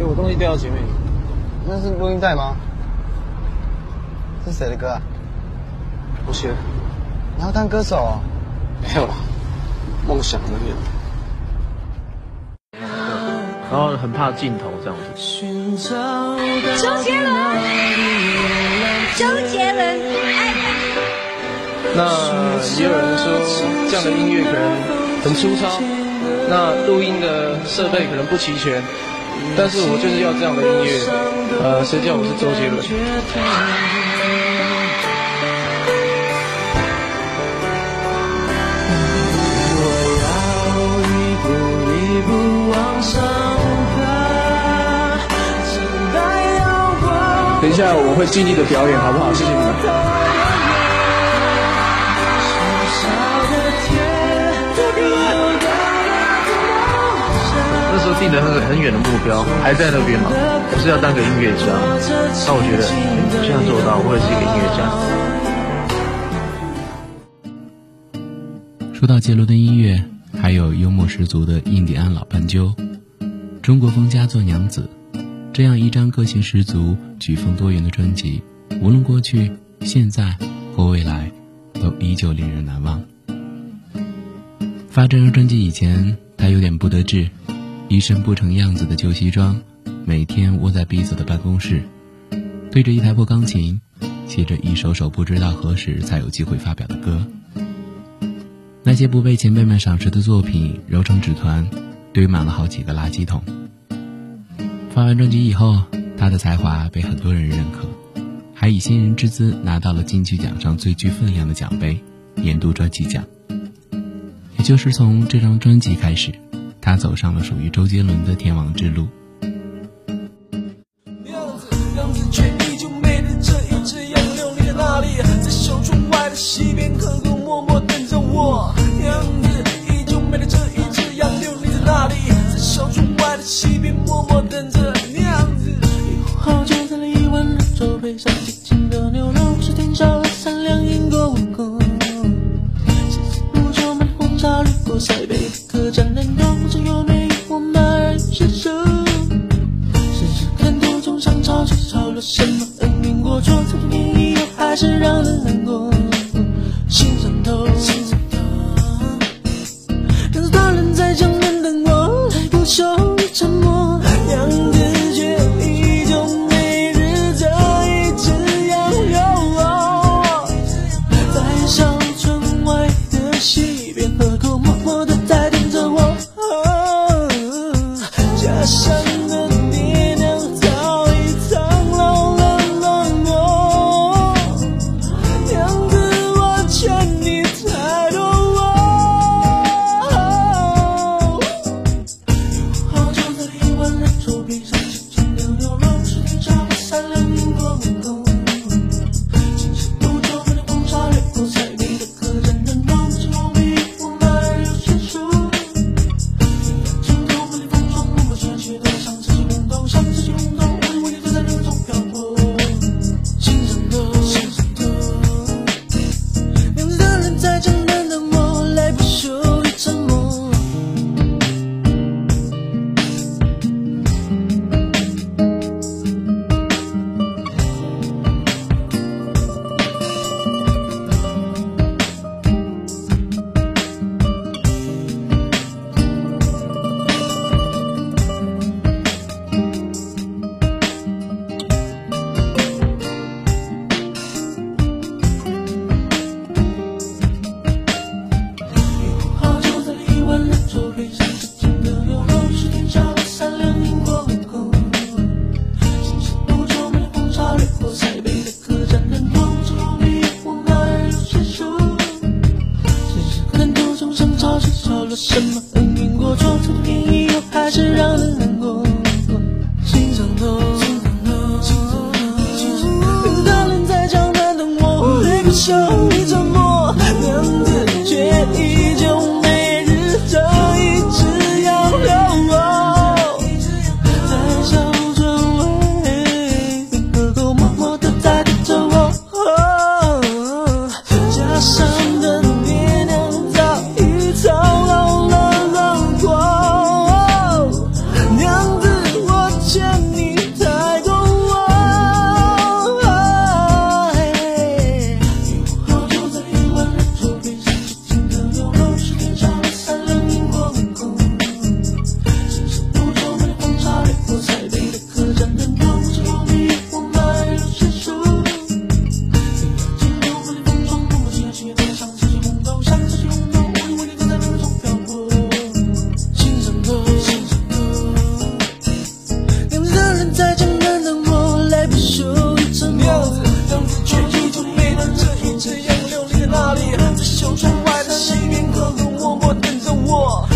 哎，我东西掉到前面。那是录音带吗？是谁的歌啊？我写的。你要当歌手哦？没有啦，梦想而已。然后很怕镜头这样子。周杰伦，周杰伦，爱那也有人说这样的音乐可能很粗糙，那录音的设备可能不齐全，但是我就是要这样的音乐。呃，谁叫我是周杰伦？等一下，我会尽力的表演，好不好？谢谢你们。那时候定的那个很远的目标还在那边嘛，我是要当个音乐家。那我觉得这样做到，我也是一个音乐家。说到杰伦的音乐，还有幽默十足的印第安老斑鸠，中国风佳作娘子。这样一张个性十足、曲风多元的专辑，无论过去、现在或未来，都依旧令人难忘。发这张专辑以前，他有点不得志，一身不成样子的旧西装，每天窝在逼仄的办公室，对着一台破钢琴，写着一首首不知道何时才有机会发表的歌。那些不被前辈们赏识的作品，揉成纸团，堆满了好几个垃圾桶。发完专辑以后，他的才华被很多人认可，还以新人之姿拿到了金曲奖上最具分量的奖杯——年度专辑奖。也就是从这张专辑开始，他走上了属于周杰伦的天王之路。什么恩怨过错，自作孽又还是让人冷。就像窗外的雷电，隔冷默默等着我。